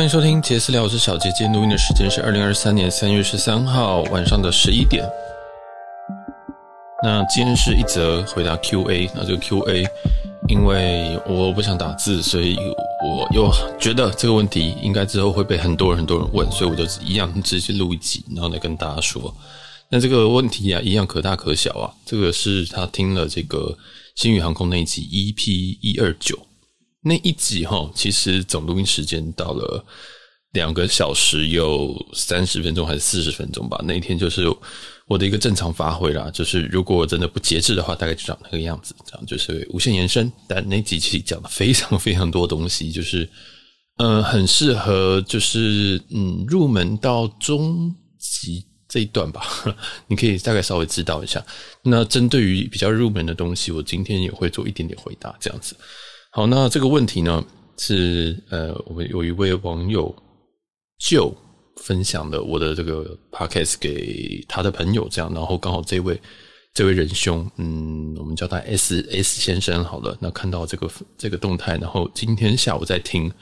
欢迎收听杰斯聊，我是小杰。今天录音的时间是二零二三年三月十三号晚上的十一点。那今天是一则回答 Q&A，那这个 Q&A，因为我不想打字，所以我又觉得这个问题应该之后会被很多人很多人问，所以我就一样直接录一集，然后来跟大家说。那这个问题啊，一样可大可小啊。这个是他听了这个星宇航空那一集 EP 一二九。那一集哈，其实总录音时间到了两个小时有三十分钟还是四十分钟吧？那一天就是我的一个正常发挥啦，就是如果真的不节制的话，大概就长那个样子，这样就是无限延伸。但那几期讲了非常非常多东西，就是嗯、很适合就是嗯入门到中级这一段吧，你可以大概稍微知道一下。那针对于比较入门的东西，我今天也会做一点点回答，这样子。好，那这个问题呢是呃，我们有一位网友就分享了我的这个 podcast 给他的朋友，这样，然后刚好这位这位仁兄，嗯，我们叫他 S S 先生好了，那看到这个这个动态，然后今天下午在听，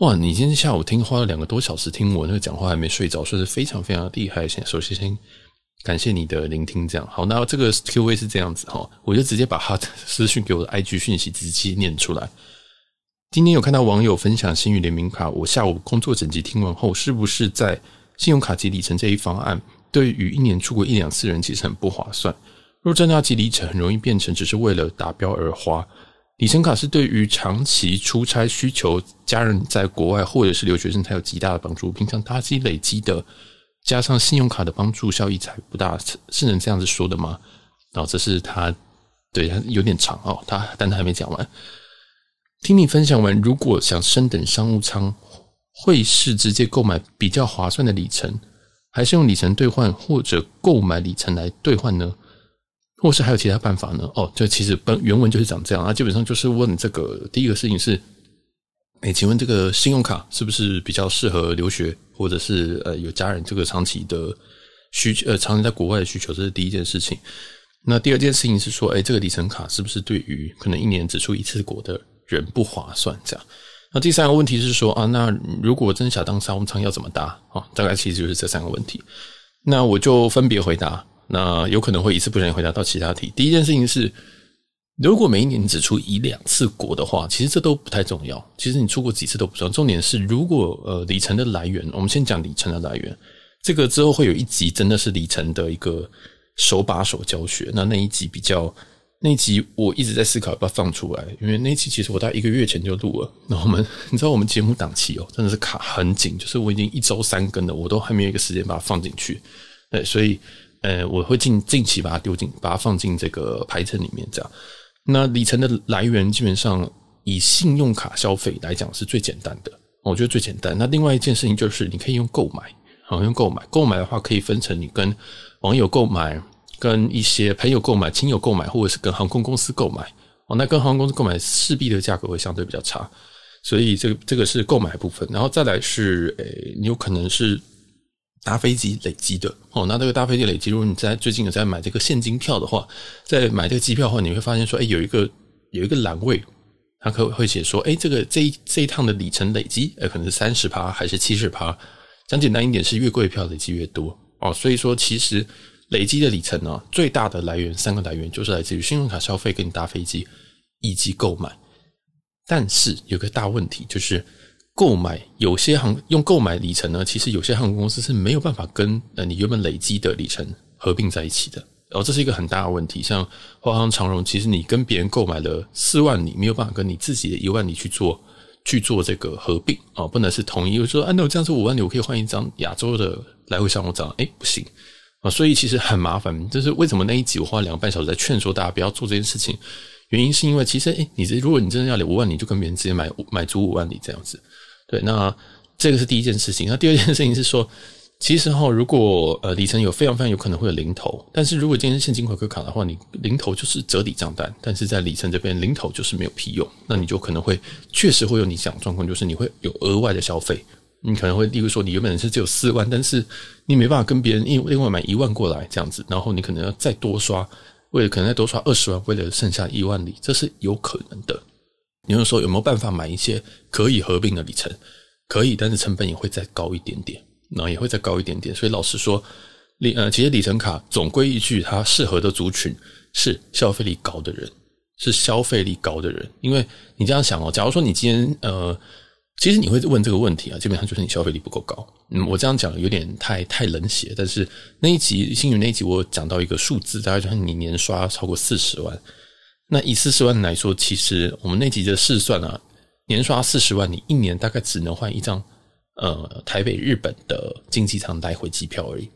哇，你今天下午听花了两个多小时听我那个讲话还没睡着，算是非常非常厉害。先首先先感谢你的聆听，这样好。那这个 Q&A 是这样子哈，我就直接把他的私讯给我的 IG 讯息直接念出来。今天有看到网友分享星宇联名卡，我下午工作整集听完后，是不是在信用卡及里程这一方案，对于一年出国一两次人其实很不划算？若真的要集里程，很容易变成只是为了达标而花。里程卡是对于长期出差需求、家人在国外或者是留学生才有极大的帮助，平常搭机累积的。加上信用卡的帮助效益才不大，是能这样子说的吗？然后这是他，对，他有点长哦，他但他还没讲完。听你分享完，如果想升等商务舱，会是直接购买比较划算的里程，还是用里程兑换或者购买里程来兑换呢？或是还有其他办法呢？哦，这其实本原文就是长这样啊，基本上就是问这个第一个事情是。哎，请问这个信用卡是不是比较适合留学，或者是呃有家人这个长期的需求，呃长期在国外的需求？这是第一件事情。那第二件事情是说，哎，这个里程卡是不是对于可能一年只出一次国的人不划算？这样。那第三个问题是说啊，那如果真想当商务舱要怎么搭？啊，大概其实就是这三个问题。那我就分别回答。那有可能会一次不小心回答到其他题。第一件事情是。如果每一年只出一两次国的话，其实这都不太重要。其实你出过几次都不重要。重点是，如果呃里程的来源，我们先讲里程的来源。这个之后会有一集真的是里程的一个手把手教学。那那一集比较，那一集我一直在思考要不要放出来，因为那一集其实我大概一个月前就录了。那我们你知道我们节目档期哦，真的是卡很紧，就是我已经一周三更了，我都还没有一个时间把它放进去。对，所以呃我会近近期把它丢进，把它放进这个排程里面，这样。那里程的来源基本上以信用卡消费来讲是最简单的，我觉得最简单。那另外一件事情就是你可以用购买，好，用购买。购买的话可以分成你跟网友购买、跟一些朋友购买、亲友购买，或者是跟航空公司购买。哦，那跟航空公司购买势必的价格会相对比较差，所以这个这个是购买部分。然后再来是，诶，你有可能是。搭飞机累积的哦，那这个搭飞机累积，如果你在最近有在买这个现金票的话，在买这个机票的话，你会发现说，哎，有一个有一个栏位，它可会写说，哎，这个这一这一趟的里程累积，呃，可能是三十趴还是七十趴？讲简单一点，是越贵票累积越多哦。所以说，其实累积的里程呢，最大的来源三个来源就是来自于信用卡消费、跟你搭飞机以及购买。但是有个大问题就是。购买有些航用购买里程呢，其实有些航空公司是没有办法跟呃你原本累积的里程合并在一起的，然后这是一个很大的问题。像华航、长荣，其实你跟别人购买了四万里，没有办法跟你自己的一万里去做去做这个合并啊，不能是同一。就说啊，那我这样子五万里，我可以换一张亚洲的来回商务舱，哎，不行啊，所以其实很麻烦。就是为什么那一集我花两个半小时在劝说大家不要做这件事情，原因是因为其实哎，你这如果你真的要领五万里，就跟别人直接买买足五万里这样子。对，那这个是第一件事情。那第二件事情是说，其实哈，如果呃里程有非常非常有可能会有零头，但是如果今天是现金回馈卡的话，你零头就是折抵账单，但是在里程这边零头就是没有屁用，那你就可能会确实会有你想的状况，就是你会有额外的消费，你可能会例如说你原本是只有四万，但是你没办法跟别人另另外买一万过来这样子，然后你可能要再多刷，为了可能再多刷二十万，为了剩下一万里，这是有可能的。你就说有没有办法买一些可以合并的里程？可以，但是成本也会再高一点点，然后也会再高一点点。所以老实说，里呃，其实里程卡总归一句，它适合的族群是消费力高的人，是消费力高的人。因为你这样想哦，假如说你今天呃。其实你会问这个问题啊，基本上就是你消费力不够高。嗯，我这样讲有点太太冷血，但是那一集星云那一集我讲到一个数字，大概就是你年刷超过四十万。那以四十万来说，其实我们那集的试算啊，年刷四十万，你一年大概只能换一张呃台北日本的经济舱来回机票而已。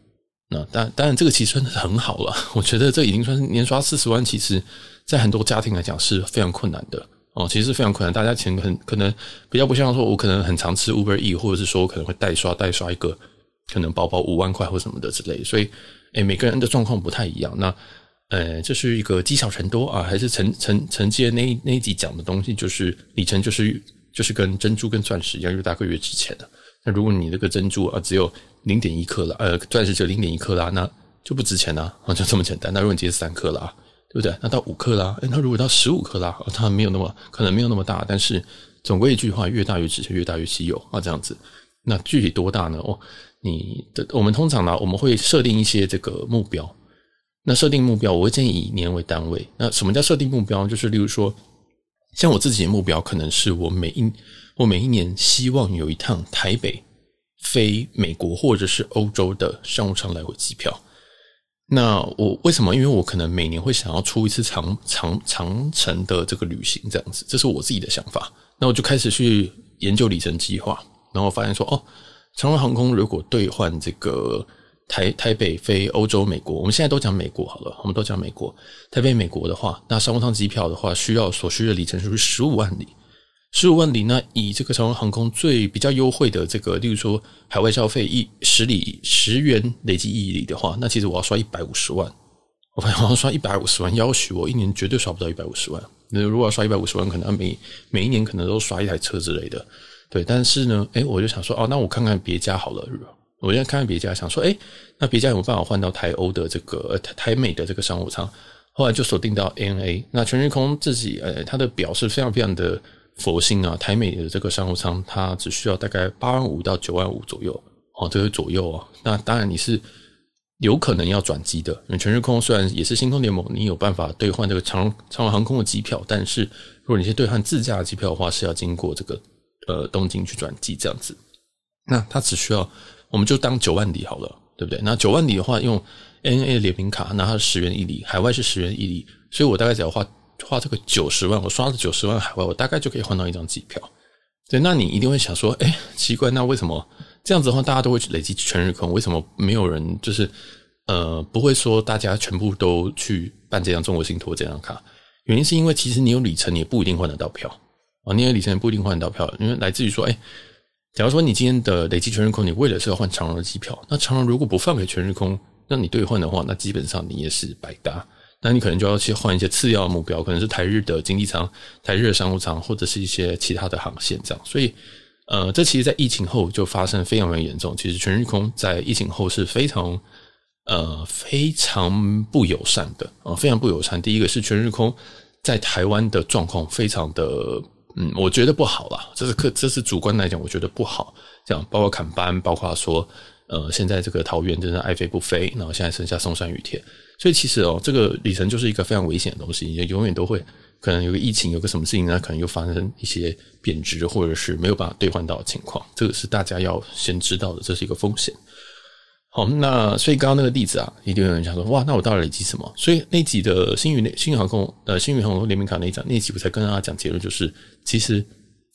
那当当然这个其实算是很好了，我觉得这已经算是年刷四十万，其实在很多家庭来讲是非常困难的。哦，其实是非常困难。大家钱很可能比较不像说，我可能很常吃 Uber E，或者是说我可能会代刷代刷一个可能包包五万块或什么的之类。所以，诶，每个人的状况不太一样。那，呃，这是一个积少成多啊，还是承承承接那那一集讲的东西，就是里程就是就是跟珍珠跟钻石一样，越大个越值钱的。那如果你这个珍珠啊只有零点一克拉，呃，钻石只有零点一克拉，那就不值钱啊，就这么简单。那如果你接三克了啊。对不对？那到五克拉，诶，那如果到十五克拉，它没有那么可能没有那么大，但是总归一句话，越大越值钱，越大越稀有啊，这样子。那具体多大呢？哦，你的我们通常呢，我们会设定一些这个目标。那设定目标，我会建议以年为单位。那什么叫设定目标？就是例如说，像我自己的目标，可能是我每一我每一年希望有一趟台北飞美国或者是欧洲的商务舱来回机票。那我为什么？因为我可能每年会想要出一次长长长程的这个旅行，这样子，这是我自己的想法。那我就开始去研究里程计划，然后发现说，哦，长荣航空如果兑换这个台台北飞欧洲、美国，我们现在都讲美国好了，我们都讲美国，台北美国的话，那商务舱机票的话，需要所需的里程数是十五万里。十五万里，呢以这个长荣航空最比较优惠的这个，例如说海外消费一十里十元累计一里的话，那其实我要刷一百五十万。我发现我要刷一百五十万，要许我一年绝对刷不到一百五十万。那如果要刷一百五十万，可能每每一年可能都刷一台车之类的。对，但是呢，诶，我就想说，哦，那我看看别家好了。我现在看看别家，想说，诶，那别家有没有办法换到台欧的这个台台美的这个商务舱？后来就锁定到 ANA。那全日空自己，呃，它的表是非常非常的。佛心啊，台美的这个商务舱，它只需要大概八万五到九万五左右，哦，这个左右啊。那当然你是有可能要转机的，因为全日空虽然也是星空联盟，你有办法兑换这个长长荣航空的机票，但是如果你是兑换自驾的机票的话，是要经过这个呃东京去转机这样子。那它只需要，我们就当九万里好了，对不对？那九万里的话，用 ANA 的联名卡，那它是十元一里，海外是十元一里，所以我大概只要花。花这个九十万，我刷了九十万海外，我大概就可以换到一张机票。对，那你一定会想说，哎，奇怪，那为什么这样子的话，大家都会去累积全日空？为什么没有人就是呃，不会说大家全部都去办这张中国信托这张卡？原因是因为其实你有里程，你也不一定换得到票啊。你有里程也不一定换得到票，因为来自于说，哎，假如说你今天的累积全日空，你为了是要换长荣的机票，那长荣如果不放给全日空，那你兑换的话，那基本上你也是白搭。那你可能就要去换一些次要的目标，可能是台日的经济舱、台日的商务舱，或者是一些其他的航线这样。所以，呃，这其实，在疫情后就发生非常非常严重。其实，全日空在疫情后是非常呃非常不友善的啊，非常不友善。第一个是全日空在台湾的状况非常的，嗯，我觉得不好啦。这是客，这是主观来讲，我觉得不好。这样，包括砍班，包括说，呃，现在这个桃园真的爱飞不飞，然后现在剩下松山羽田。所以其实哦，这个里程就是一个非常危险的东西，也永远都会可能有个疫情，有个什么事情，那可能又发生一些贬值或者是没有办法兑换到的情况，这个是大家要先知道的，这是一个风险。好，那所以刚刚那个例子啊，一定有人想说，哇，那我到底累积什么？所以那集的星宇星宇航空呃星宇航空联名卡那一张那集，我才跟大家讲结论，就是其实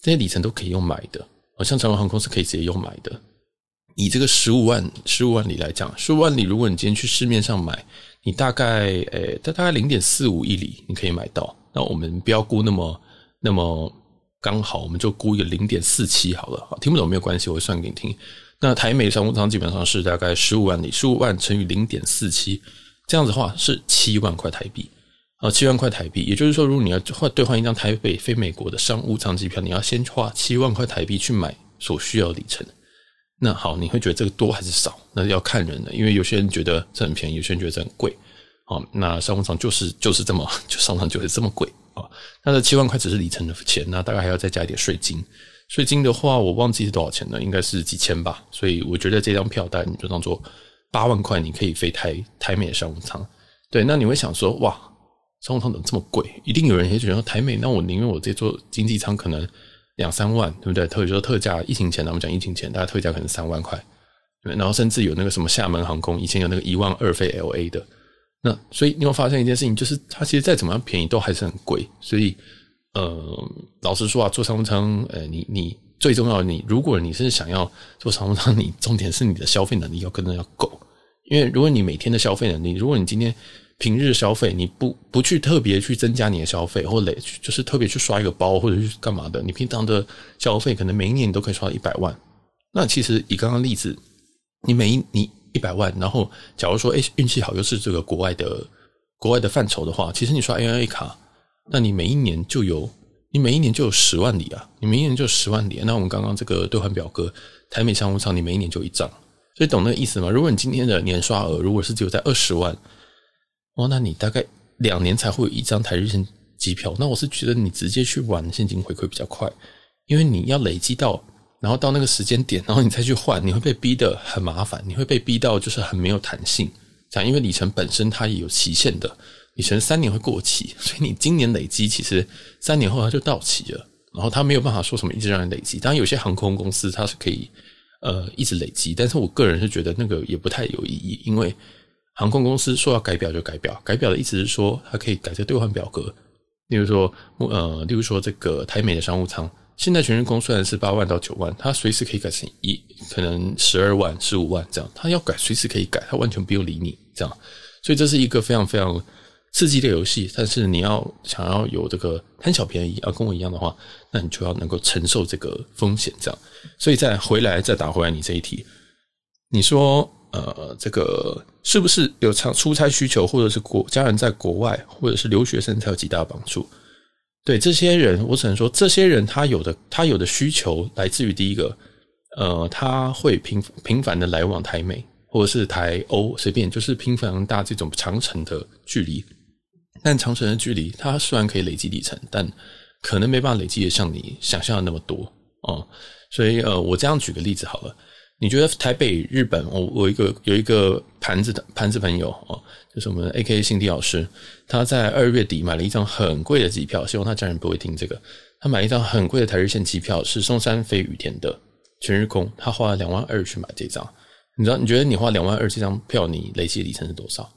这些里程都可以用买的，好像长荣航空是可以直接用买的。以这个十五万十五万里来讲，十五万里，如果你今天去市面上买。你大概诶，它大概零点四五一里，你可以买到。那我们不要估那么那么刚好，我们就估一个零点四七好了。听不懂没有关系，我会算给你听。那台美商务舱基本上是大概十五万里，十五万乘以零点四七，这样子的话是七万块台币。啊，七万块台币，也就是说，如果你要换兑换一张台北飞美国的商务舱机票，你要先花七万块台币去买所需要的里程。那好，你会觉得这个多还是少？那要看人的，因为有些人觉得这很便宜，有些人觉得这很贵。好，那商务舱就是就是这么，就商务舱就是这么贵啊。那这七万块只是里程的钱，那大概还要再加一点税金，税金的话，我忘记是多少钱了，应该是几千吧。所以我觉得这张票单你就当做八万块，你可以飞台台美的商务舱。对，那你会想说，哇，商务舱怎么这么贵？一定有人也觉得台美，那我宁愿我这坐经济舱可能两三万，对不对？特别说特价，疫情前，我们讲疫情前，大家特价可能三万块。然后甚至有那个什么厦门航空，以前有那个一万二飞 LA 的。那所以你会发现一件事情，就是它其实再怎么样便宜，都还是很贵。所以，呃，老实说啊，坐商务舱，呃，你你最重要的，你如果你是想要坐商务舱，你重点是你的消费能力要跟着要够。因为如果你每天的消费能力，如果你今天平日消费，你不不去特别去增加你的消费，或累就是特别去刷一个包或者是干嘛的，你平常的消费可能每一年你都可以刷一百万。那其实以刚刚例子，你每一你。一百万，然后假如说，哎，运气好又是这个国外的国外的范畴的话，其实你刷 ANA 卡，那你每一年就有，你每一年就有十万里啊，你每一年就有十万里。那我们刚刚这个兑换表格，台美商务舱，你每一年就一张，所以懂那个意思吗？如果你今天的年刷额如果是只有在二十万，哦，那你大概两年才会有一张台日线机票。那我是觉得你直接去玩现金回馈比较快，因为你要累积到。然后到那个时间点，然后你再去换，你会被逼得很麻烦，你会被逼到就是很没有弹性。这样，因为里程本身它也有期限的，里程三年会过期，所以你今年累积，其实三年后它就到期了。然后它没有办法说什么一直让你累积。当然，有些航空公司它是可以呃一直累积，但是我个人是觉得那个也不太有意义，因为航空公司说要改表就改表，改表的意思是说它可以改成兑换表格，例如说呃，例如说这个台美的商务舱。现在全日空虽然是八万到九万，它随时可以改成一，可能十二万、十五万这样。它要改，随时可以改，它完全不用理你这样。所以这是一个非常非常刺激的游戏。但是你要想要有这个贪小便宜，要跟我一样的话，那你就要能够承受这个风险这样。所以再回来再打回来你这一题，你说呃，这个是不是有长出差需求，或者是国家人在国外，或者是留学生才有极大帮助？对这些人，我只能说，这些人他有的他有的需求来自于第一个，呃，他会频频繁的来往台美或者是台欧，随便就是频繁搭这种长程的距离。但长城的距离，它虽然可以累积里程，但可能没办法累积的像你想象的那么多哦。所以呃，我这样举个例子好了。你觉得台北日本，我我一个有一个盘子的盘子朋友哦，就是我们 AKA 辛迪老师，他在二月底买了一张很贵的机票，希望他家人不会听这个。他买了一张很贵的台日线机票，是松山飞羽田的全日空，他花了两万二去买这张。你知道？你觉得你花两万二这张票，你累计里程是多少？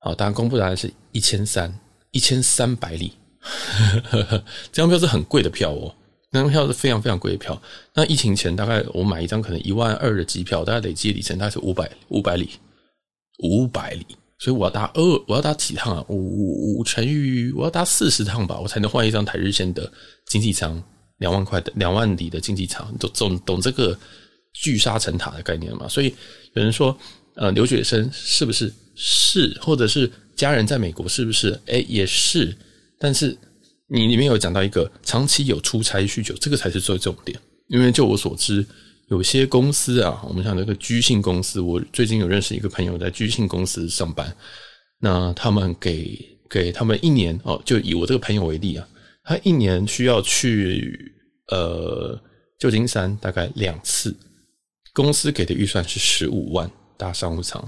好，当然公布答案是一千三，一千三百里。这张票是很贵的票哦。那张票是非常非常贵的票。那疫情前大概我买一张可能一万二的机票，大概累计里程大概是五百五百里，五百里。所以我要搭二，我要搭几趟啊？五五五乘以我要搭四十趟吧，我才能换一张台日线的经济舱，两万块的两万里的经济舱。懂懂懂这个聚沙成塔的概念吗？所以有人说，呃，留学生是不是是，或者是家人在美国是不是？哎、也是，但是。你里面有讲到一个长期有出差需求，这个才是最重点。因为就我所知，有些公司啊，我们像那个居信公司，我最近有认识一个朋友在居信公司上班，那他们给给他们一年哦，就以我这个朋友为例啊，他一年需要去呃旧金山大概两次，公司给的预算是十五万大商务舱，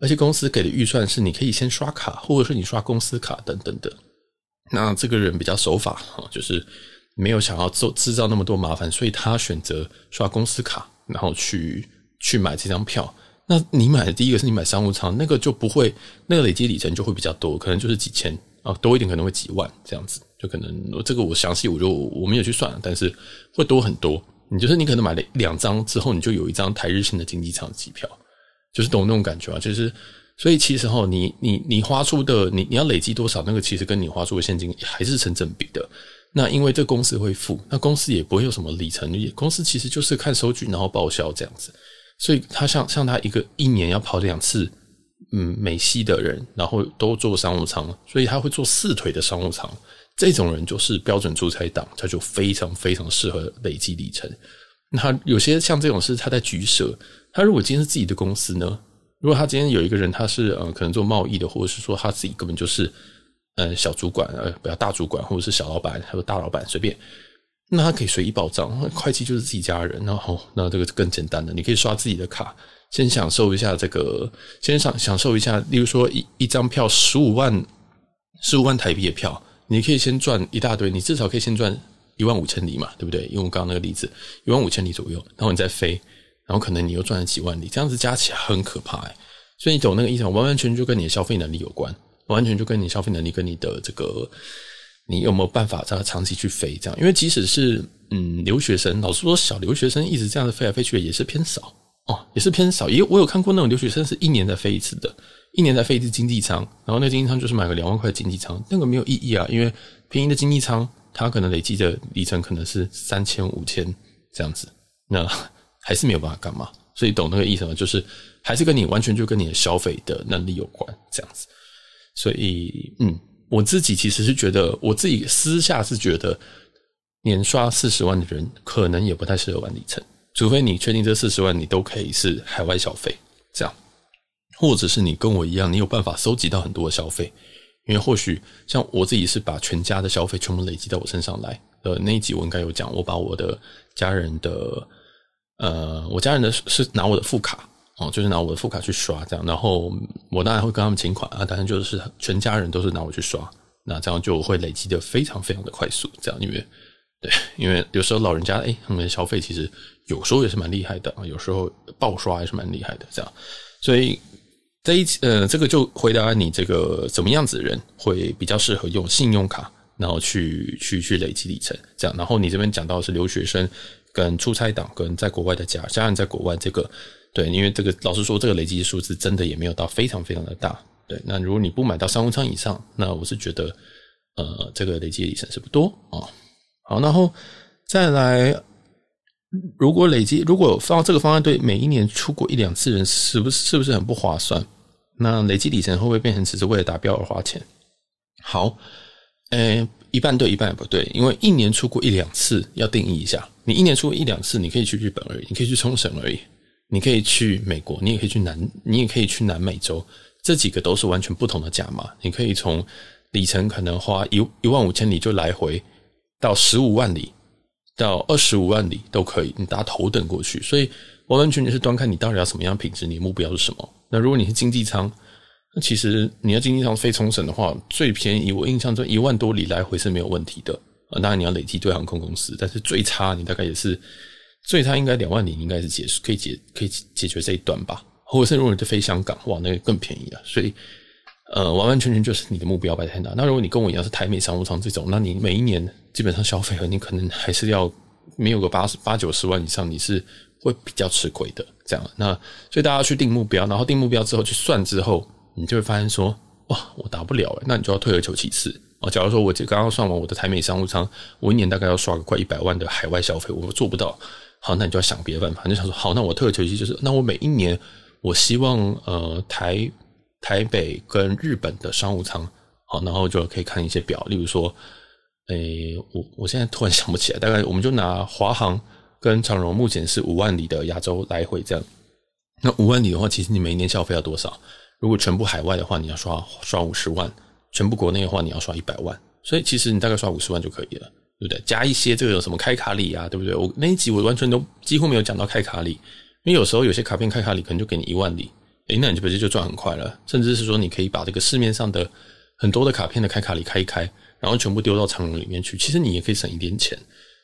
而且公司给的预算是你可以先刷卡，或者是你刷公司卡等等的。那这个人比较守法，就是没有想要做制造那么多麻烦，所以他选择刷公司卡，然后去去买这张票。那你买的第一个是你买商务舱，那个就不会，那个累积里程就会比较多，可能就是几千啊，多一点可能会几万这样子，就可能这个我详细我就我没有去算，但是会多很多。你就是你可能买了两张之后，你就有一张台日线的经济舱机票，就是懂那种感觉啊，就是。所以其实哈，你你你花出的你你要累积多少，那个其实跟你花出的现金还是成正比的。那因为这公司会付，那公司也不会有什么里程，公司其实就是看收据然后报销这样子。所以他像像他一个一年要跑两次，嗯，美西的人，然后都坐商务舱，所以他会坐四腿的商务舱。这种人就是标准出差党，他就非常非常适合累积里程。那有些像这种是他在局舍，他如果今天是自己的公司呢？如果他今天有一个人，他是呃可能做贸易的，或者是说他自己根本就是呃小主管，呃不要大主管，或者是小老板，还有大老板，随便。那他可以随意报账，会计就是自己家人，然后那这个更简单的，你可以刷自己的卡，先享受一下这个，先享享受一下，例如说一一张票十五万，十五万台币的票，你可以先赚一大堆，你至少可以先赚一万五千里嘛，对不对？用我刚刚那个例子，一万五千里左右，然后你再飞，然后可能你又赚了几万里，这样子加起来很可怕哎。所以你懂那个意思吗？完完全全就跟你的消费能力有关，完全就跟你消费能力跟你的这个。你有没有办法在长期去飞这样？因为即使是嗯留学生，老实说，小留学生一直这样子飞来飞去也是偏少哦，也是偏少。也我有看过那种留学生是一年才飞一次的，一年才飞一次经济舱，然后那经济舱就是买个两万块经济舱，那个没有意义啊，因为便宜的经济舱它可能累积的里程可能是三千五千这样子，那还是没有办法干嘛。所以懂那个意思吗？就是还是跟你完全就跟你的消费的能力有关这样子。所以嗯。我自己其实是觉得，我自己私下是觉得，年刷四十万的人可能也不太适合玩里程，除非你确定这四十万你都可以是海外消费，这样，或者是你跟我一样，你有办法收集到很多的消费，因为或许像我自己是把全家的消费全部累积到我身上来，呃，那一集我应该有讲，我把我的家人的，呃，我家人的是拿我的副卡。哦，就是拿我的副卡去刷这样，然后我当然会跟他们请款啊，当然就是全家人都是拿我去刷，那这样就会累积的非常非常的快速，这样，因为对，因为有时候老人家哎他们的消费其实有时候也是蛮厉害的啊，有时候爆刷也是蛮厉害的，这样，所以这一呃，这个就回答你这个怎么样子的人会比较适合用信用卡，然后去去去累积里程，这样，然后你这边讲到是留学生跟出差党跟在国外的家家人在国外这个。对，因为这个老实说，这个累积数字真的也没有到非常非常的大。对，那如果你不买到商务舱以上，那我是觉得，呃，这个累积里程是不多啊、哦。好，然后再来，如果累积，如果放这个方案对每一年出国一两次人，是不是是不是很不划算？那累积里程会不会变成只是为了达标而花钱？好，呃，一半对，一半也不对，因为一年出国一两次要定义一下，你一年出国一两次，你可以去日本而已，你可以去冲绳而已。你可以去美国，你也可以去南，你也可以去南美洲，这几个都是完全不同的价码。你可以从里程可能花一一万五千里就来回，到十五万里，到二十五万里都可以，你搭头等过去。所以完完全全是端看你到底要什么样品质，你的目标是什么。那如果你是经济舱，那其实你要经济舱飞冲绳的话，最便宜我印象中一万多里来回是没有问题的啊。当然你要累积对航空公司，但是最差你大概也是。所以它应该两万里应该是解，可以解可以解决这一段吧，或者是如果你就飞香港，哇，那个更便宜了。所以，呃，完完全全就是你的目标摆在哪。那如果你跟我一样是台美商务舱这种，那你每一年基本上消费额，你可能还是要没有个八十八九十万以上，你是会比较吃亏的。这样，那所以大家去定目标，然后定目标之后去算之后，你就会发现说，哇，我打不了诶，那你就要退而求其次。哦，假如说我这刚刚算完我的台美商务舱，我一年大概要刷个快一百万的海外消费，我做不到。好，那你就要想别的办法。你就想说，好，那我退而求其次，就是那我每一年，我希望呃台台北跟日本的商务舱，好，然后就可以看一些表，例如说，诶，我我现在突然想不起来，大概我们就拿华航跟长荣，目前是五万里的亚洲来回这样。那五万里的话，其实你每一年消费要多少？如果全部海外的话，你要刷刷五十万；全部国内的话，你要刷一百万。所以其实你大概刷五十万就可以了。对不对？加一些这个有什么开卡礼啊，对不对？我那一集我完全都几乎没有讲到开卡礼，因为有时候有些卡片开卡礼可能就给你一万里，诶，那你就不是就赚很快了？甚至是说你可以把这个市面上的很多的卡片的开卡礼开一开，然后全部丢到长荣里面去，其实你也可以省一点钱。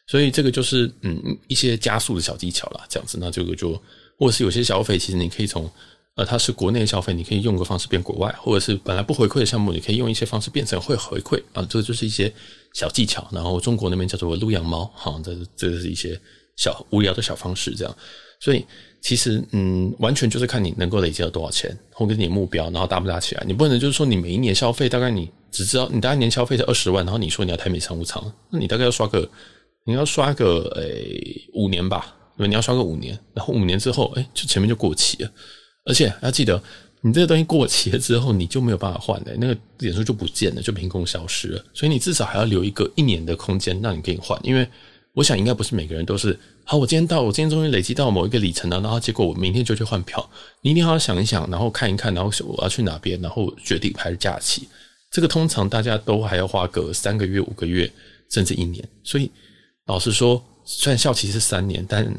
所以这个就是嗯一些加速的小技巧啦，这样子。那这个就或者是有些消费，其实你可以从。呃，它是国内消费，你可以用个方式变国外，或者是本来不回馈的项目，你可以用一些方式变成会回馈啊，这个就是一些小技巧。然后中国那边叫做撸羊毛，哈，这这是一些小无聊的小方式，这样。所以其实嗯，完全就是看你能够累积到多少钱，或者你目标，然后达不达起来。你不能就是说你每一年消费大概你只知道你大概年消费是二十万，然后你说你要台美商务舱，那你大概要刷个你要刷个诶、欸、五年吧，对吧？你要刷个五年，然后五年之后，诶、欸、就前面就过期了。而且要记得，你这个东西过期了之后，你就没有办法换的，那个点数就不见了，就凭空消失了。所以你至少还要留一个一年的空间，让你可以换。因为我想，应该不是每个人都是好。我今天到，我今天终于累积到某一个里程了，然后结果我明天就去换票。你一定要想一想，然后看一看，然后我要去哪边，然后决定排假期。这个通常大家都还要花个三个月、五个月，甚至一年。所以老实说，虽然效期是三年，但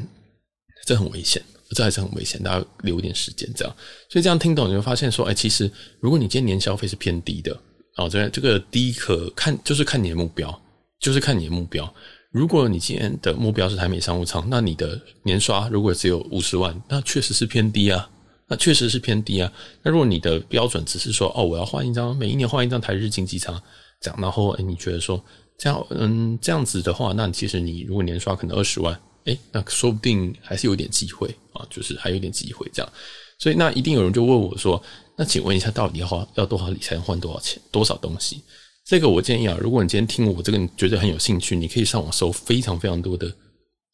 这很危险，这还是很危险，大家留一点时间这样。所以这样听懂，你会发现说，哎，其实如果你今年消费是偏低的，哦，这这个低可看就是看你的目标，就是看你的目标。如果你今天的目标是台美商务舱，那你的年刷如果只有五十万，那确实是偏低啊，那确实是偏低啊。那如果你的标准只是说，哦，我要换一张，每一年换一张台日经济舱，这样，然后你觉得说这样，嗯，这样子的话，那其实你如果年刷可能二十万，诶那说不定还是有点机会啊，就是还有点机会这样。所以那一定有人就问我说，那请问一下，到底要花要多少里才换多少钱，多少东西？这个我建议啊，如果你今天听我这个，你觉得很有兴趣，你可以上网搜非常非常多的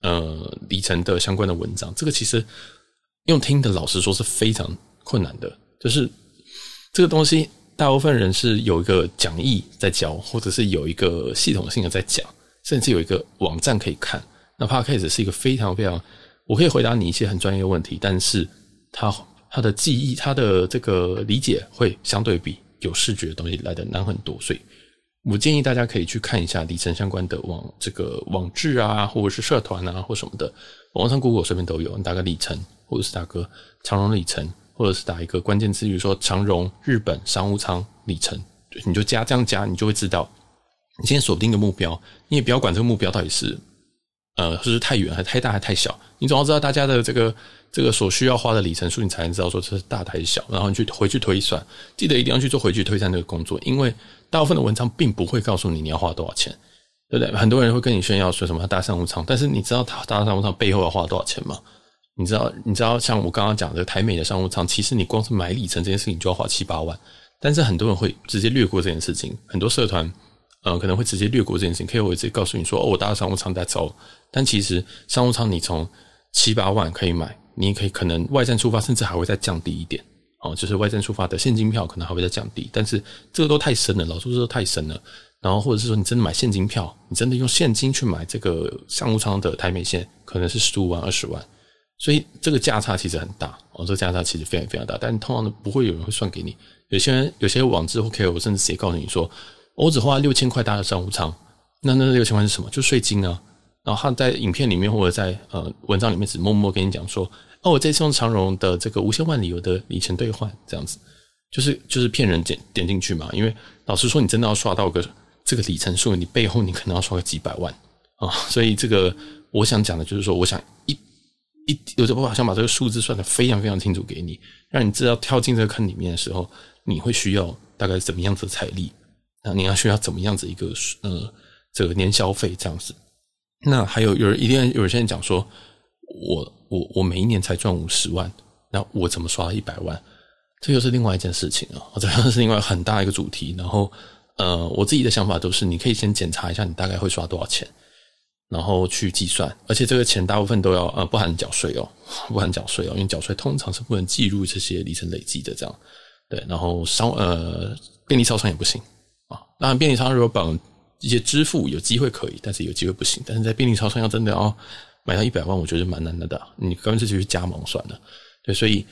呃里程的相关的文章。这个其实用听的，老实说是非常困难的。就是这个东西，大部分人是有一个讲义在教，或者是有一个系统性的在讲，甚至有一个网站可以看。那 Podcast 是一个非常非常，我可以回答你一些很专业的问题，但是它它的记忆，它的这个理解会相对比有视觉的东西来得难很多，所以。我建议大家可以去看一下里程相关的网这个网志啊，或者是社团啊，或什么的，网上 Google 随便都有。你打个里程，或者是打个长荣里程，或者是打一个关键词，比如说长荣日本商务舱里程，你就加这样加，你就会知道你先锁定一个目标。你也不要管这个目标到底是呃，是不是太远，还太大，还太小。你总要知道大家的这个这个所需要花的里程数，你才能知道说这是大还是小，然后你去回去推算。记得一定要去做回去推算这个工作，因为。大部分的文章并不会告诉你你要花多少钱，对不对？很多人会跟你炫耀说什么搭商务舱，但是你知道他搭商务舱背后要花多少钱吗？你知道？你知道？像我刚刚讲的台美的商务舱，其实你光是买里程这件事情就要花七八万，但是很多人会直接略过这件事情。很多社团，呃，可能会直接略过这件事情，可以我直接告诉你说，哦，我搭商务舱在走，但其实商务舱你从七八万可以买，你可以可能外站出发，甚至还会再降低一点。哦，就是外站出发的现金票可能还会再降低，但是这个都太深了，老实说这都太深了。然后或者是说你真的买现金票，你真的用现金去买这个商务舱的台美线，可能是十五万、二十万，所以这个价差其实很大。哦，这个价差其实非常非常大，但通常不会有人会算给你。有些人有些网志或 KOL 甚至直接告诉你说，我只花六千块搭的商务舱，那那六千块是什么？就税金啊。然后他在影片里面或者在呃文章里面只默默跟你讲说。哦，我这次用长荣的这个无限万里游的里程兑换，这样子，就是就是骗人点点进去嘛。因为老实说，你真的要刷到个这个里程数，你背后你可能要刷个几百万啊。所以这个我想讲的就是说，我想一一有这办法想把这个数字算得非常非常清楚给你，让你知道跳进这个坑里面的时候，你会需要大概怎么样子的财力，那你要需要怎么样子一个呃这个年消费这样子。那还有有人一定有人现在讲说。我我我每一年才赚五十万，那我怎么刷一百万？这又是另外一件事情啊！这又是另外很大一个主题。然后，呃，我自己的想法都是，你可以先检查一下你大概会刷多少钱，然后去计算。而且这个钱大部分都要呃不含缴税哦，不含缴税哦，因为缴税通常是不能计入这些里程累积的。这样对，然后商呃便利超商也不行。当然，便利超商如果绑一些支付有机会可以，但是有机会不行。但是在便利超商要真的要。买到一百万，我觉得蛮难的的。你干脆就去加盟算了。对，所以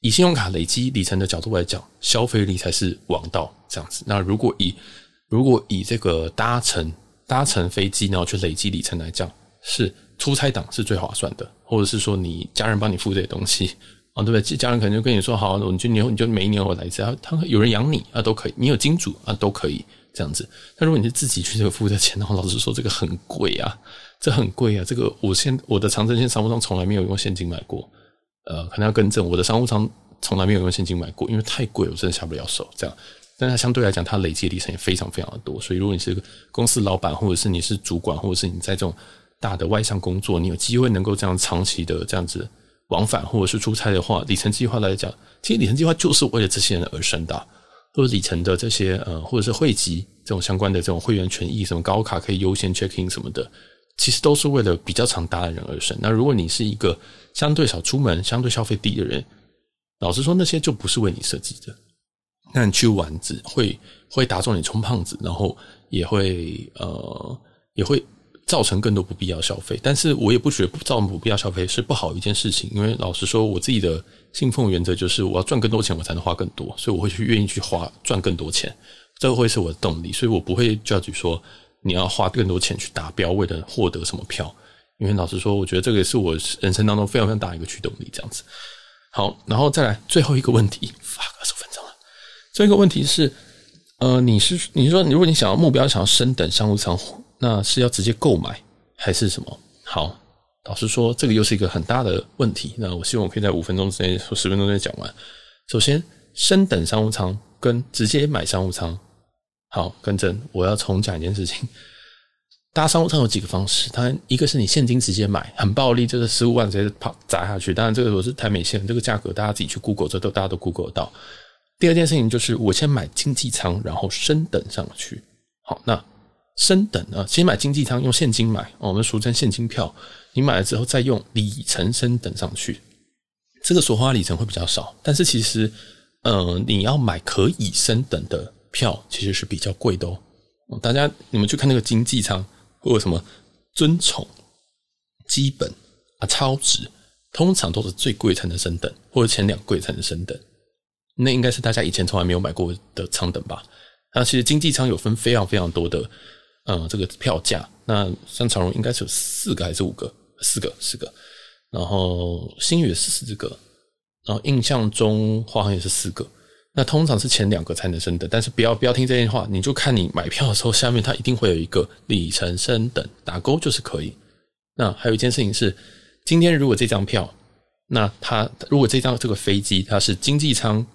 以信用卡累积里程的角度来讲，消费力才是王道。这样子，那如果以如果以这个搭乘搭乘飞机然后去累积里程来讲，是出差党是最划算的，或者是说你家人帮你付这些东西啊，对不对？家人可能就跟你说，好，你就你你就每一年我来一次啊，他有人养你啊，都可以，你有金主啊，都可以这样子。那如果你是自己去这个付的钱的话，老实说，这个很贵啊。这很贵啊！这个我现我的长征线商务舱从来没有用现金买过，呃，可能要更正，我的商务舱从来没有用现金买过，因为太贵，我真的下不了手。这样，但它相对来讲，它累积的里程也非常非常的多。所以，如果你是公司老板，或者是你是主管，或者是你在这种大的外商工作，你有机会能够这样长期的这样子往返，或者是出差的话，里程计划来讲，其实里程计划就是为了这些人而生的，或者里程的这些呃，或者是汇集这种相关的这种会员权益，什么高卡可以优先 check in 什么的。其实都是为了比较常搭的人而生。那如果你是一个相对少出门、相对消费低的人，老实说，那些就不是为你设计的。那你去玩只会会打中你充胖子，然后也会呃也会造成更多不必要消费。但是我也不觉得造成不必要消费是不好一件事情，因为老实说，我自己的信奉原则就是我要赚更多钱，我才能花更多，所以我会去愿意去花赚更多钱，这个会是我的动力。所以我不会 judge 说。你要花更多钱去达标，为了获得什么票？因为老实说，我觉得这个也是我人生当中非常非常大一个驱动力。这样子，好，然后再来最后一个问题，发个二十分钟了。最后一个问题是，呃，你是你是说，如果你想要目标想要升等商务舱，那是要直接购买还是什么？好，老实说，这个又是一个很大的问题。那我希望我可以在五分钟之内或十分钟之内讲完。首先，升等商务舱跟直接买商务舱，好，更正，我要重讲一件事情。搭商务舱有几个方式，当然一个是你现金直接买，很暴利，就是十五万直接跑砸下去。当然这个我是台美线，这个价格大家自己去 Google，这都大家都 Google 得到。第二件事情就是我先买经济舱，然后升等上去。好，那升等啊，先买经济舱用现金买，我们俗称现金票。你买了之后再用里程升等上去，这个所花里程会比较少，但是其实，呃，你要买可以升等的票，其实是比较贵的哦。大家你们去看那个经济舱。或者什么尊崇、基本啊、超值，通常都是最贵才能升等，或者前两贵才能升等。那应该是大家以前从来没有买过的舱等吧？那其实经济舱有分非常非常多的，嗯，这个票价。那像长荣应该是有四个还是五个？四个，四个。然后星宇是四个，然后印象中华航也是四个。那通常是前两个才能升等，但是不要不要听这些话，你就看你买票的时候，下面它一定会有一个里程升等，打勾就是可以。那还有一件事情是，今天如果这张票，那它如果这张这个飞机它是经济舱、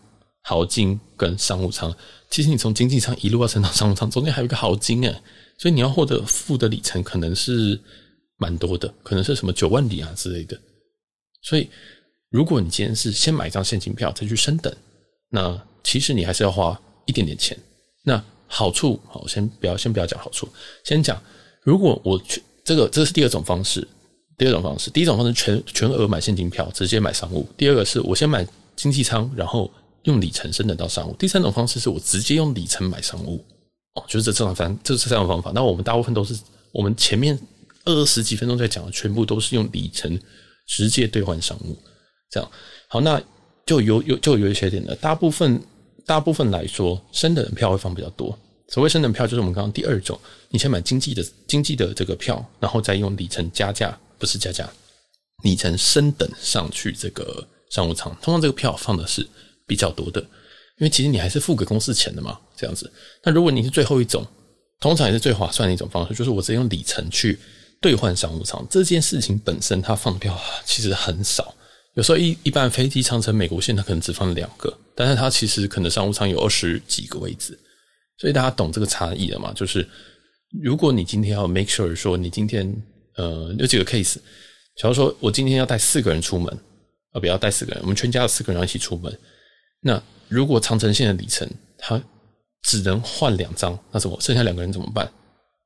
豪金跟商务舱，其实你从经济舱一路要升到商务舱，中间还有一个豪金诶，所以你要获得负的里程可能是蛮多的，可能是什么九万里啊之类的。所以如果你今天是先买一张现金票再去升等，那其实你还是要花一点点钱。那好处，好，先不要先不要讲好处，先讲如果我去这个，这是第二种方式。第二种方式，第一种方式全全额买现金票，直接买商务。第二个是我先买经济舱，然后用里程升等到商务。第三种方式是我直接用里程买商务。哦，就是这这种方，这是三种方法。那我们大部分都是我们前面二十几分钟在讲的，全部都是用里程直接兑换商务。这样好，那就有有就有一些点的，大部分。大部分来说，升等的票会放比较多。所谓升等票，就是我们刚刚第二种，你先买经济的经济的这个票，然后再用里程加价，不是加价，里程升等上去这个商务舱。通常这个票放的是比较多的，因为其实你还是付给公司钱的嘛，这样子。那如果你是最后一种，通常也是最划算的一种方式，就是我直接用里程去兑换商务舱。这件事情本身它放票其实很少。有时候一一般飞机长程美国线，它可能只放两个，但是它其实可能商务舱有二十几个位置，所以大家懂这个差异了嘛？就是如果你今天要 make sure 说你今天呃有几个 case，假如说我今天要带四个人出门，呃不要带四个人，我们全家的四个人要一起出门，那如果长城线的里程它只能换两张，那怎么剩下两个人怎么办？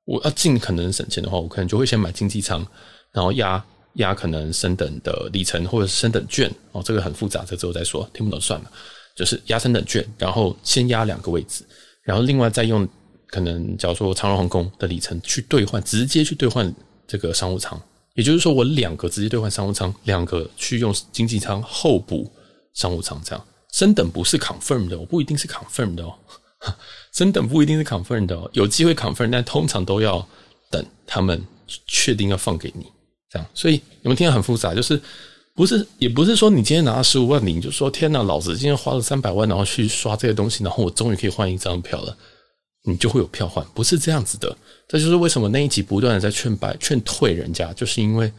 我要尽可能省钱的话，我可能就会先买经济舱，然后压。压可能升等的里程或者升等券哦，这个很复杂，这之后再说，听不懂算了。就是压升等券，然后先压两个位置，然后另外再用可能假如说长荣航空的里程去兑换，直接去兑换这个商务舱。也就是说，我两个直接兑换商务舱，两个去用经济舱候补商务舱，这样升等不是 confirm 的，我不一定是 confirm 的哦。升等不一定是 confirm 的哦，有机会 confirm，但通常都要等他们确定要放给你。这样，所以你们听得很复杂？就是不是，也不是说你今天拿了十五万，你就说天哪，老子今天花了三百万，然后去刷这些东西，然后我终于可以换一张票了，你就会有票换，不是这样子的。这就是为什么那一集不断的在劝白、劝退人家，就是因为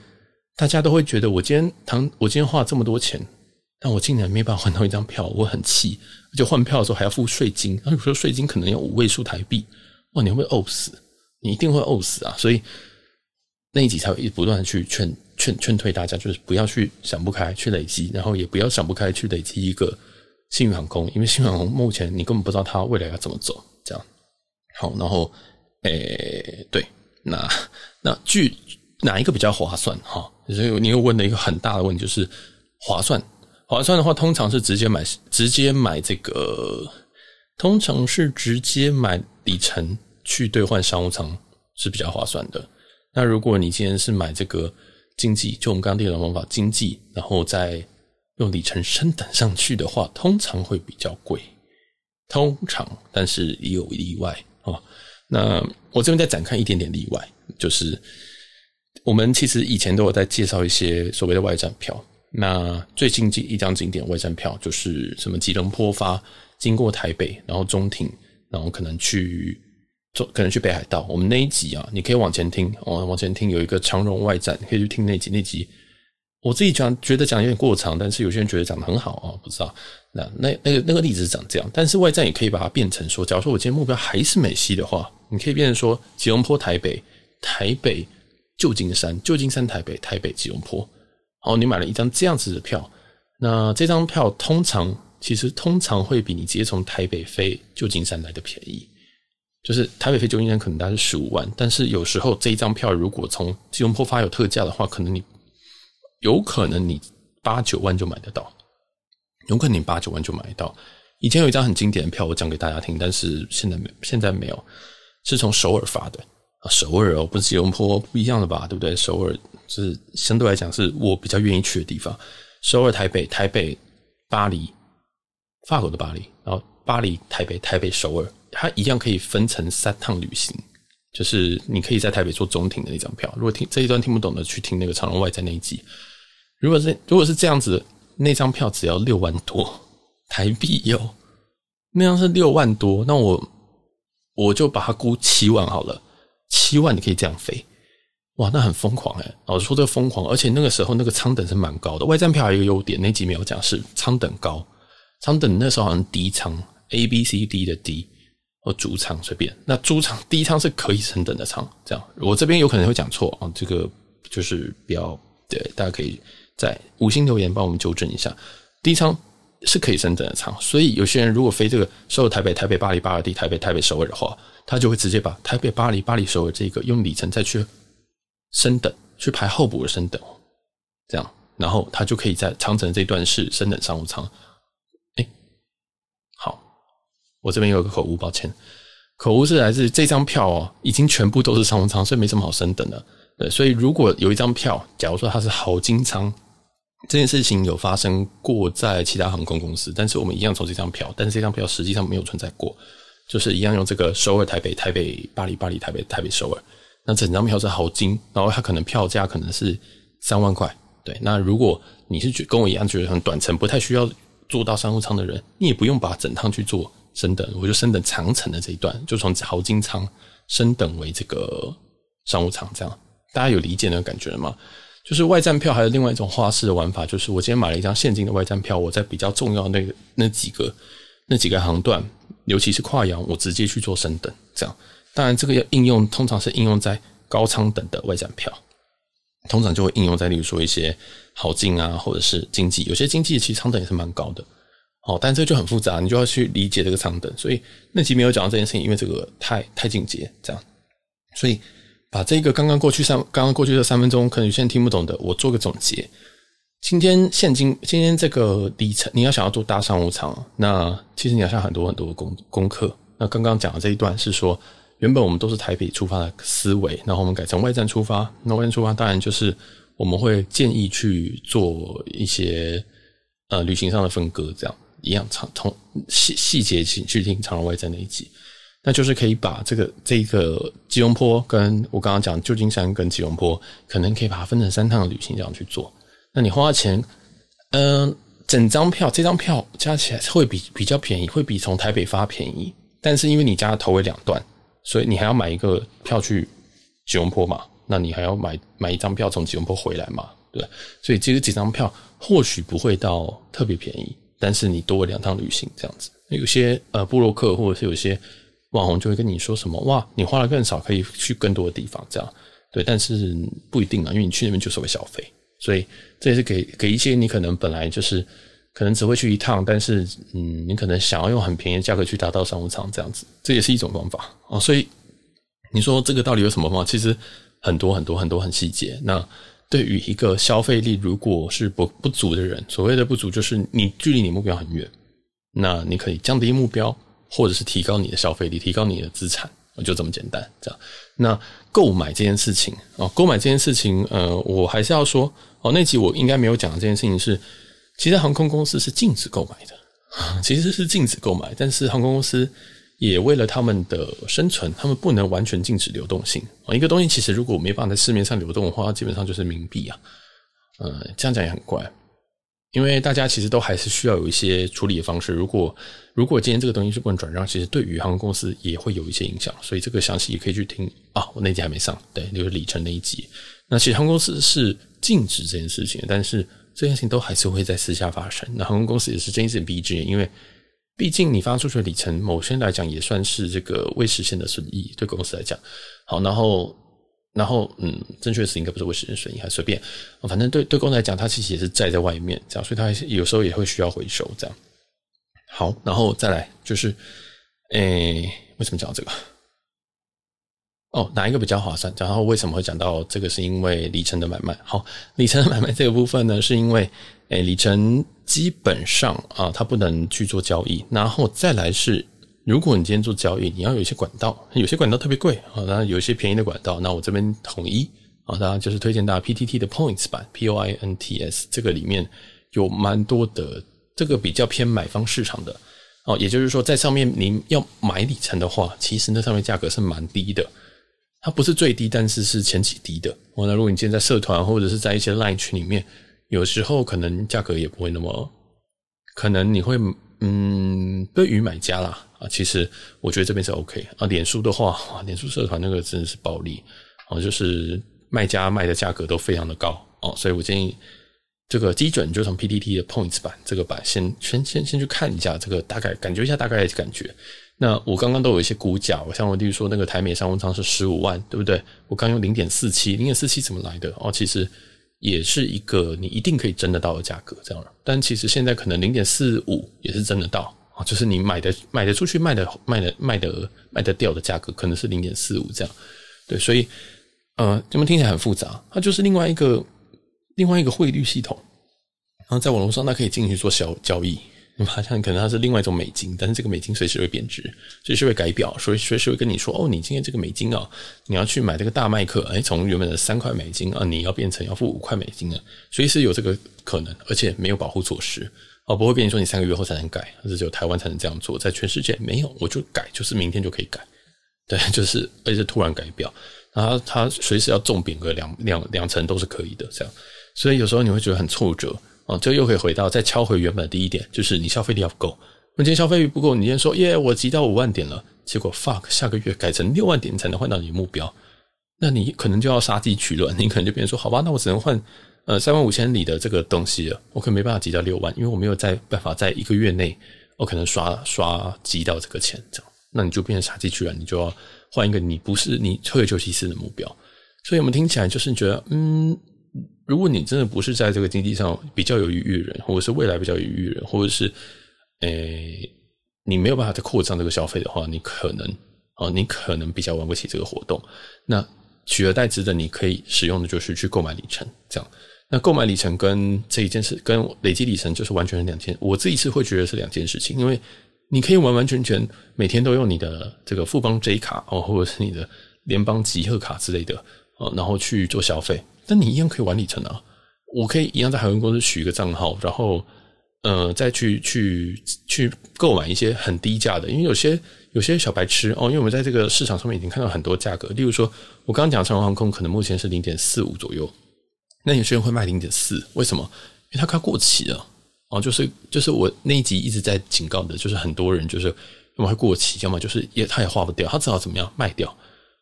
大家都会觉得我今天堂，我今天花了这么多钱，但我竟然没办法换到一张票，我很气。就换票的时候还要付税金，然后有时候税金可能要五位数台币，哇，你会不会呕死？你一定会呕死啊！所以。那一集才会一直不断的去劝劝劝退大家，就是不要去想不开去累积，然后也不要想不开去累积一个幸运航空，因为幸运航空目前你根本不知道它未来要怎么走。这样好，然后诶、对，那那据哪一个比较划算？哈，所以你又问了一个很大的问题，就是划算。划算的话，通常是直接买直接买这个，通常是直接买里程去兑换商务舱是比较划算的。那如果你今天是买这个经济，就我们刚刚提的方法，经济，然后再用里程升等上去的话，通常会比较贵。通常，但是也有例外啊。那我这边再展开一点点例外，就是我们其实以前都有在介绍一些所谓的外站票。那最近一张经典外站票就是什么吉隆坡发经过台北，然后中庭，然后可能去可能去北海道。我们那一集啊，你可以往前听哦，往前听有一个长荣外站，可以去听那集那集。我自己讲觉得讲有点过长，但是有些人觉得讲得很好啊，不知道。那那那个那个例子是长这样，但是外站也可以把它变成说，假如说我今天目标还是美西的话，你可以变成说吉隆坡台北、台北旧金山、旧金山台北、台北吉隆坡。好，你买了一张这样子的票，那这张票通常其实通常会比你直接从台北飞旧金山来的便宜。就是台北飞旧金山可能大概是十五万，但是有时候这一张票如果从吉隆坡发有特价的话，可能你。有可能你八九万就买得到，有可能你八九万就买得到。以前有一张很经典的票，我讲给大家听，但是现在没，现在没有，是从首尔发的啊，首尔哦，不是吉隆坡，不一样的吧？对不对？首尔是相对来讲是我比较愿意去的地方。首尔、台北、台北、巴黎，法国的巴黎，然后巴黎、台北、台北、首尔，它一样可以分成三趟旅行。就是你可以在台北坐中庭的那张票。如果听这一段听不懂的，去听那个长隆外在那一集。如果是如果是这样子，那张票只要六万多台币哟，那张是六万多，那我我就把它估七万好了，七万你可以这样飞，哇，那很疯狂诶，老实说这个疯狂，而且那个时候那个舱等是蛮高的。外站票还有一个优点，那集没有讲是舱等高，舱等那时候好像 D 舱 A B C D 的 D。或主舱随便，那主舱第一舱是可以升等的舱，这样我这边有可能会讲错啊，这个就是比较对，大家可以在五星留言帮我们纠正一下。第一舱是可以升等的舱，所以有些人如果飞这个首尔台北、台北巴黎巴黎的台北台北首尔的话，他就会直接把台北巴黎巴黎首尔这个用里程再去升等，去排候补的升等，这样，然后他就可以在长城这段是升等商务舱。我这边有个口误，抱歉，口误是来自这张票哦，已经全部都是商务舱，所以没什么好升等的。对，所以如果有一张票，假如说它是豪金舱，这件事情有发生过在其他航空公司，但是我们一样抽这张票，但是这张票实际上没有存在过，就是一样用这个首尔台北、台北巴黎、巴黎台北、台北首尔，那整张票是豪金，然后它可能票价可能是三万块。对，那如果你是觉跟我一样觉得很短程，不太需要坐到商务舱的人，你也不用把整趟去坐。升等，我就升等长程的这一段，就从豪金舱升等为这个商务舱，这样大家有理解那个感觉了吗？就是外站票还有另外一种花式的玩法，就是我今天买了一张现金的外站票，我在比较重要那个那几个那几个航段，尤其是跨洋，我直接去做升等，这样。当然，这个要应用通常是应用在高仓等的外展票，通常就会应用在例如说一些豪金啊，或者是经济，有些经济其实仓等也是蛮高的。哦，但这就很复杂，你就要去理解这个舱等，所以那期没有讲到这件事情，因为这个太太进阶，这样，所以把这个刚刚过去三刚刚过去的三分钟，可能有些人听不懂的，我做个总结。今天现金，今天这个里程，你要想要做大商务舱，那其实你要下很多很多的功功课。那刚刚讲的这一段是说，原本我们都是台北出发的思维，然后我们改成外站出发，那外站出发当然就是我们会建议去做一些呃旅行上的分割，这样。一样长同细细节请去听长荣外站那一集，那就是可以把这个这个吉隆坡跟我刚刚讲旧金山跟吉隆坡，可能可以把它分成三趟旅行这样去做。那你花钱，嗯、整张票这张票加起来会比比较便宜，会比从台北发便宜。但是因为你加了头尾两段，所以你还要买一个票去吉隆坡嘛？那你还要买买一张票从吉隆坡回来嘛？对，所以其实几张票或许不会到特别便宜。但是你多了两趟旅行这样子，有些呃部落客或者是有些网红就会跟你说什么哇，你花了更少可以去更多的地方这样，对，但是不一定啊，因为你去那边就是会消费，所以这也是给给一些你可能本来就是可能只会去一趟，但是嗯，你可能想要用很便宜的价格去达到商务舱这样子，这也是一种方法哦。所以你说这个到底有什么方法？其实很多很多很多很细节。那对于一个消费力如果是不不足的人，所谓的不足就是你距离你目标很远，那你可以降低目标，或者是提高你的消费力，提高你的资产，就这么简单。这样，那购买这件事情啊，购买这件事情，呃，我还是要说哦，那集我应该没有讲的这件事情是，其实航空公司是禁止购买的，其实是禁止购买，但是航空公司也为了他们的生存，他们不能完全禁止流动性啊。一个东西其实如果没办法在市面上流动的话，基本上就是冥币啊。呃，这样讲也很怪。因为大家其实都还是需要有一些处理的方式。如果如果今天这个东西是不能转让，其实对于航空公司也会有一些影响。所以这个详细也可以去听啊，我那集还没上，对，就是里程那一集。那其实航空公司是禁止这件事情，但是这件事情都还是会在私下发生。那航空公司也是睁一只眼闭一只眼，因为毕竟你发出去的里程，某些来讲也算是这个未实现的损益，对公司来讲。好，然后。然后，嗯，正确的词应该不是未实现损益，还随便，反正对对公司来讲，它其实也是债在外面，这样，所以它有时候也会需要回收，这样。好，然后再来就是，诶，为什么讲这个？哦，哪一个比较划算？然后为什么会讲到这个？是因为里程的买卖。好，里程的买卖这个部分呢，是因为，诶，里程基本上啊，它不能去做交易，然后再来是。如果你今天做交易，你要有一些管道，有些管道特别贵啊，当然有一些便宜的管道。那我这边统一啊，当然就是推荐大家 PTT 的 Points 版，P O I N T S，这个里面有蛮多的，这个比较偏买方市场的哦。也就是说，在上面您要买里程的话，其实那上面价格是蛮低的，它不是最低，但是是前几低的。哦，那如果你今天在社团或者是在一些 Line 群里面，有时候可能价格也不会那么，可能你会嗯，对于买家啦。啊，其实我觉得这边是 OK 啊。脸书的话，脸书社团那个真的是暴利哦，就是卖家卖的价格都非常的高哦，所以我建议这个基准就从 PTT 的 Points 版这个版先先先先去看一下这个大概感觉一下大概的感觉。那我刚刚都有一些估价，我像我例如说那个台美商务舱是十五万，对不对？我刚用零点四七，零点四七怎么来的？哦，其实也是一个你一定可以争得到的价格，这样。但其实现在可能零点四五也是争得到。就是你买的买的出去卖的卖的卖的卖的掉的价格可能是零点四五这样，对，所以呃，这么听起来很复杂，它就是另外一个另外一个汇率系统，然后在网络上它可以进去做小交易，你发现可能它是另外一种美金，但是这个美金随时会贬值，随时会改表，所以随时会跟你说哦，你今天这个美金啊，你要去买这个大麦克，哎，从原本的三块美金啊，你要变成要付五块美金了，随时有这个可能，而且没有保护措施。哦，不会跟你说你三个月后才能改，而是只有台湾才能这样做，在全世界没有，我就改，就是明天就可以改，对，就是而且是突然改表，然后它随时要重贬个两两两成都是可以的，这样，所以有时候你会觉得很挫折，哦，这又可以回到再敲回原本的第一点，就是你消费力要够，那今天消费力不够，你今天说耶，我集到五万点了，结果 fuck 下个月改成六万点才能换到你的目标，那你可能就要杀鸡取卵，你可能就变成说好吧，那我只能换。呃，三万五千里的这个东西了，我可没办法集到六万，因为我没有在办法在一个月内，我可能刷刷集到这个钱，这样，那你就变成杀鸡取卵，你就要换一个你不是你退而求其次的目标。所以我们听起来就是觉得，嗯，如果你真的不是在这个经济上比较有余裕人，或者是未来比较有余裕人，或者是，诶、你没有办法再扩张这个消费的话，你可能啊，你可能比较玩不起这个活动。那取而代之的，你可以使用的就是去购买里程，这样。那购买里程跟这一件事，跟累积里程就是完全是两件。我自己是会觉得是两件事情，因为你可以完完全全每天都用你的这个富邦 J 卡哦，或者是你的联邦集贺卡之类的哦，然后去做消费，但你一样可以玩里程啊。我可以一样在航空公司取一个账号，然后呃再去去去购买一些很低价的，因为有些有些小白痴哦，因为我们在这个市场上面已经看到很多价格，例如说我刚刚讲长荣航空可能目前是零点四五左右。那有些人会卖零点四，为什么？因为它快过期了哦。就是就是我那一集一直在警告的，就是很多人就是要么会过期，要么就是也他也花不掉，他只好怎么样卖掉，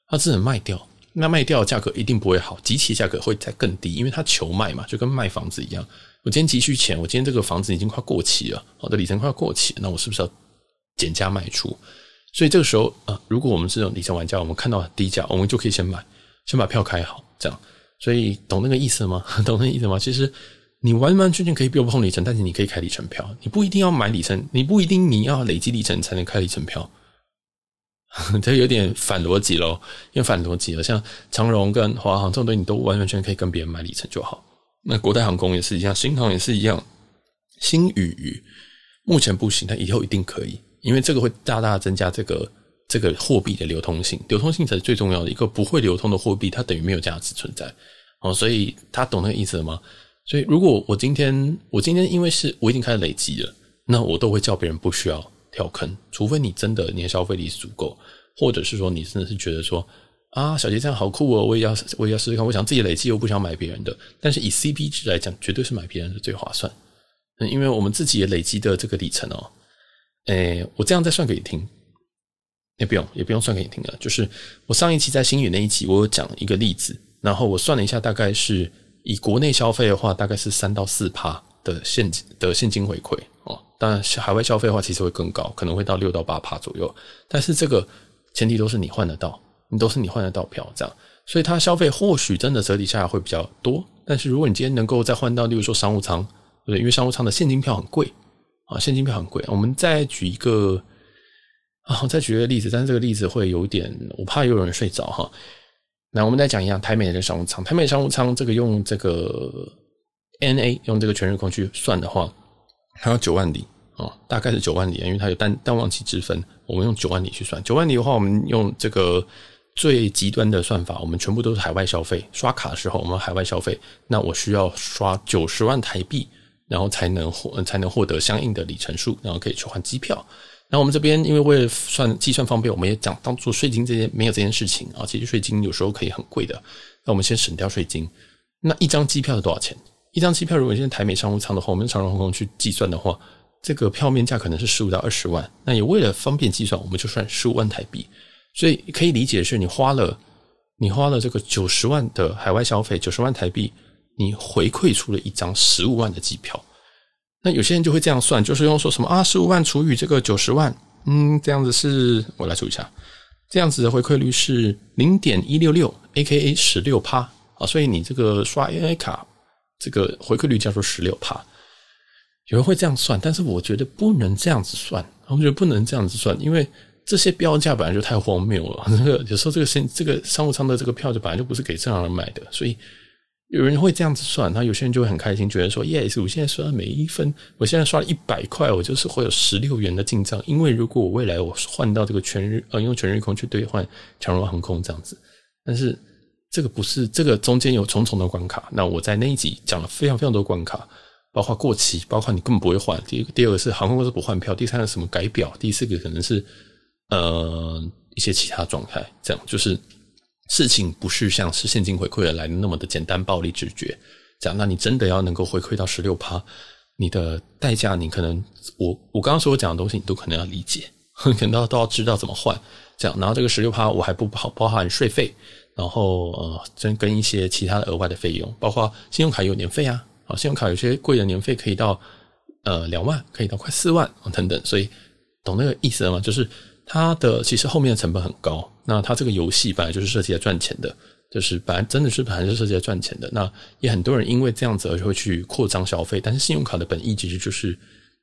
他只能卖掉。那卖掉的价格一定不会好，集齐价格会再更低，因为他求卖嘛，就跟卖房子一样。我今天急需钱，我今天这个房子已经快过期了，我的里程快要过期，那我是不是要减价卖出？所以这个时候啊、如果我们是这种里程玩家，我们看到低价，我们就可以先买，先把票开好，这样。所以懂那个意思吗？懂那个意思吗？其实你完完全全可以不用碰里程，但是你可以开里程票。你不一定要买里程，你不一定你要累积里程才能开里程票。这有点反逻辑喽，因为反逻辑了。像长荣跟华航这种东西，你都完完全可以跟别人买里程就好。那国泰航空也是一样，新航也是一样。新宇目前不行，但以后一定可以，因为这个会大大增加这个。这个货币的流通性，流通性才是最重要的。一个不会流通的货币，它等于没有价值存在。哦，所以他懂那个意思了吗？所以如果我今天，我今天因为是我已经开始累积了，那我都会叫别人不需要跳坑，除非你真的年消费力是足够，或者是说你真的是觉得说啊，小杰这样好酷哦，我也要我也要试试看，我想自己累积，又不想买别人的，但是以 CP 值来讲，绝对是买别人的最划算。嗯，因为我们自己也累积的这个里程哦，诶，我这样再算给你听，也不用也不用算给你听了，就是我上一期在星宇那一期，我有讲一个例子，然后我算了一下，大概是以国内消费的话，大概是三到四趴的现金的现金回馈哦。当然，海外消费的话，其实会更高，可能会到六到八趴左右。但是这个前提都是你换得到，你都是你换得到票这样，所以它消费或许真的折抵下来会比较多。但是如果你今天能够再换到，例如说商务舱。对，因为商务舱的现金票很贵啊，现金票很贵。我们再举一个啊，我再举一个例子，但是这个例子会有点，我怕又有人睡着哈。那我们再讲一样，台美的商务舱，台美商务舱这个用这个 ANA 用这个全日空去算的话，还有九万里啊，大概是九万里，因为它有淡淡旺季之分。我们用九万里去算，九万里的话，我们用这个最极端的算法，我们全部都是海外消费，刷卡的时候我们海外消费，那我需要刷九十万台币。然后才能获才能获得相应的里程数，然后可以去换机票。那我们这边因为为了算计算方便，我们也讲当做税金这些没有这件事情啊。其实税金有时候可以很贵的，那我们先省掉税金。那一张机票是多少钱？一张机票如果现在台美商务舱的话，我们用长荣航空去计算的话，这个票面价可能是十五到二十万。那也为了方便计算，我们就算十五万台币。所以可以理解的是，你花了你花了这个九十万的海外消费，九十万台币。你回馈出了一张十五万的机票，那有些人就会这样算，就是用说什么啊，十五万除以这个九十万，嗯，这样子是，我来数一下，这样子的回馈率是零点一六六，AKA 十六趴啊，所以你这个刷 A I 卡，这个回馈率叫做十六趴。有人会这样算，但是我觉得不能这样子算，我觉得不能这样子算，因为这些标价本来就太荒谬了。这个有时候这个商这个商务舱的这个票就本来就不是给正常人买的，所以。有人会这样子算，那有些人就会很开心，觉得说：“Yes，我现在刷每一分，我现在刷了一百块，我就是会有十六元的进账。因为如果我未来我换到这个全日，呃，用全日空去兑换强荣航空这样子，但是这个不是，这个中间有重重的关卡。那我在那一集讲了非常非常多关卡，包括过期，包括你根本不会换。第一个，第二个是航空公司不换票，第三个什么改表，第四个可能是呃一些其他状态，这样就是。”事情不是像是现金回馈的来的那么的简单、暴力、直觉。这样，那你真的要能够回馈到十六趴，你的代价，你可能我我刚刚所讲的东西，你都可能要理解，可能都要都要知道怎么换。这样，然后这个十六趴我还不包包含税费，然后呃，真跟一些其他的额外的费用，包括信用卡有年费啊，啊，信用卡有些贵的年费可以到呃两万，可以到快四万等等，所以懂那个意思了吗？就是。它的其实后面的成本很高，那它这个游戏本来就是设计来赚钱的，就是本来真的是本来是设计来赚钱的。那也很多人因为这样子而会去扩张消费，但是信用卡的本意其实就是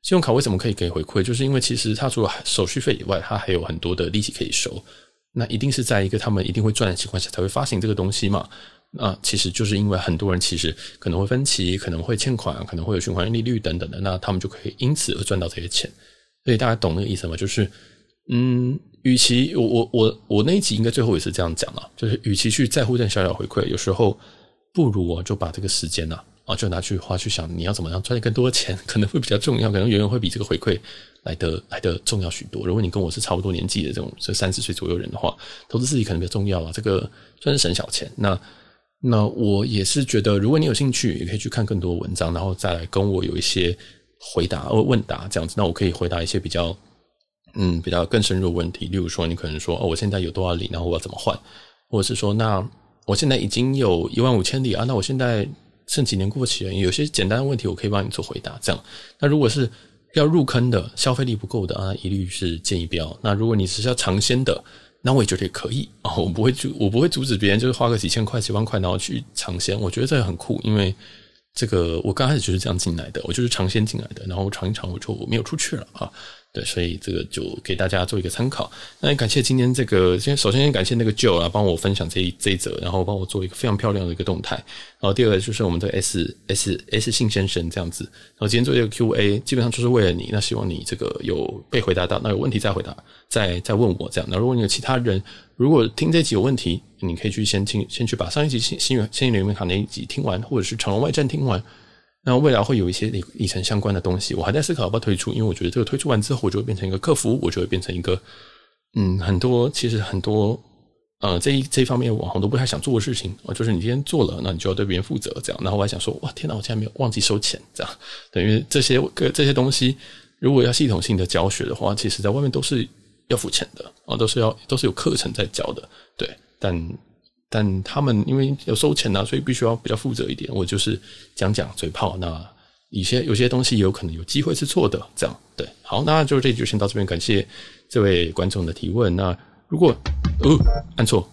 信用卡为什么可以给回馈，就是因为其实它除了手续费以外，它还有很多的利息可以收。那一定是在一个他们一定会赚的情况下才会发行这个东西嘛。那其实就是因为很多人其实可能会分期，可能会欠款，可能会有循环利率等等的，那他们就可以因此而赚到这些钱。所以大家懂那个意思吗？就是。嗯，与其我我我我那一集应该最后也是这样讲了，就是与其去在乎这小小回馈，有时候不如我就把这个时间呐啊，啊就拿去花去想你要怎么样赚更多的钱，可能会比较重要，可能远远会比这个回馈来得来得重要许多。如果你跟我是差不多年纪的这种这三十岁左右人的话，投资自己可能比较重要啊，这个算是省小钱。那那我也是觉得，如果你有兴趣，也可以去看更多文章，然后再来跟我有一些回答或问答这样子，那我可以回答一些比较。嗯，比较更深入的问题，例如说，你可能说，哦，我现在有多少里，然后我要怎么换？或者是说，那我现在已经有一万五千里啊，那我现在剩几年过期了？有些简单的问题，我可以帮你做回答。这样，那如果是要入坑的，消费力不够的啊，一律是建议不要。那如果你是要尝鲜的，那我也觉得也可以啊，我不会阻，我不会阻止别人，就是花个几千块、几万块，然后去尝鲜。我觉得这个很酷，因为这个我刚开始就是这样进来的，我就是尝鲜进来的，然后尝一尝，我就没有出去了啊。对，所以这个就给大家做一个参考。那也感谢今天这个，先首先先感谢那个 Joe 啊，帮我分享这一这一则，然后帮我做一个非常漂亮的一个动态。然后第二个就是我们的 S S S 信先生这样子。然后今天做这个 Q&A，基本上就是为了你。那希望你这个有被回答到，那有问题再回答，再再问我这样。那如果你有其他人，如果听这集有问题，你可以去先听，先去把上一集新新新新人卡那一集听完，或者是长龙外战听完。那未来会有一些里里程相关的东西，我还在思考要不要推出，因为我觉得这个推出完之后，我就会变成一个客服，我就会变成一个嗯，很多其实很多呃这一这一方面网红都不太想做的事情，就是你今天做了，那你就要对别人负责，这样。然后我还想说，哇，天哪，我竟然没有忘记收钱，这样。等于这些这些东西，如果要系统性的教学的话，其实在外面都是要付钱的啊，都是要都是有课程在教的，对，但。但他们因为要收钱呐、啊，所以必须要比较负责一点。我就是讲讲嘴炮，那有些有些东西有可能有机会是错的，这样对。好，那就这就先到这边，感谢这位观众的提问。那如果哦按错。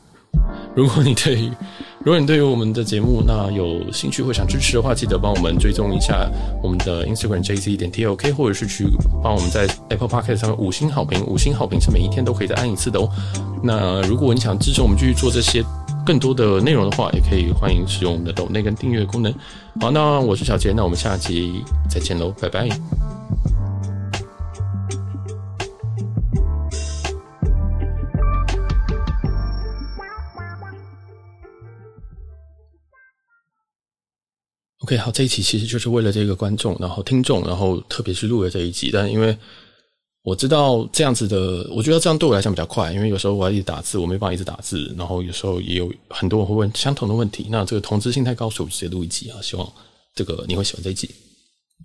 如果你对于如果你对于我们的节目那有兴趣或想支持的话，记得帮我们追踪一下我们的 Instagram JZ 点 TLK，或者是去帮我们在 Apple Podcast 上面五星好评，五星好评是每一天都可以再按一次的哦。那如果你想支持我们继续做这些更多的内容的话，也可以欢迎使用我们的抖内跟订阅功能。好，那我是小杰，那我们下期再见喽，拜拜。OK，好，这一期其实就是为了这个观众，然后听众，然后特别是录了这一集。但因为我知道这样子的，我觉得这样对我来讲比较快，因为有时候我要一直打字，我没办法一直打字，然后有时候也有很多人会问相同的问题。那这个同质性太高，所以我直接录一集啊，希望这个你会喜欢这一集。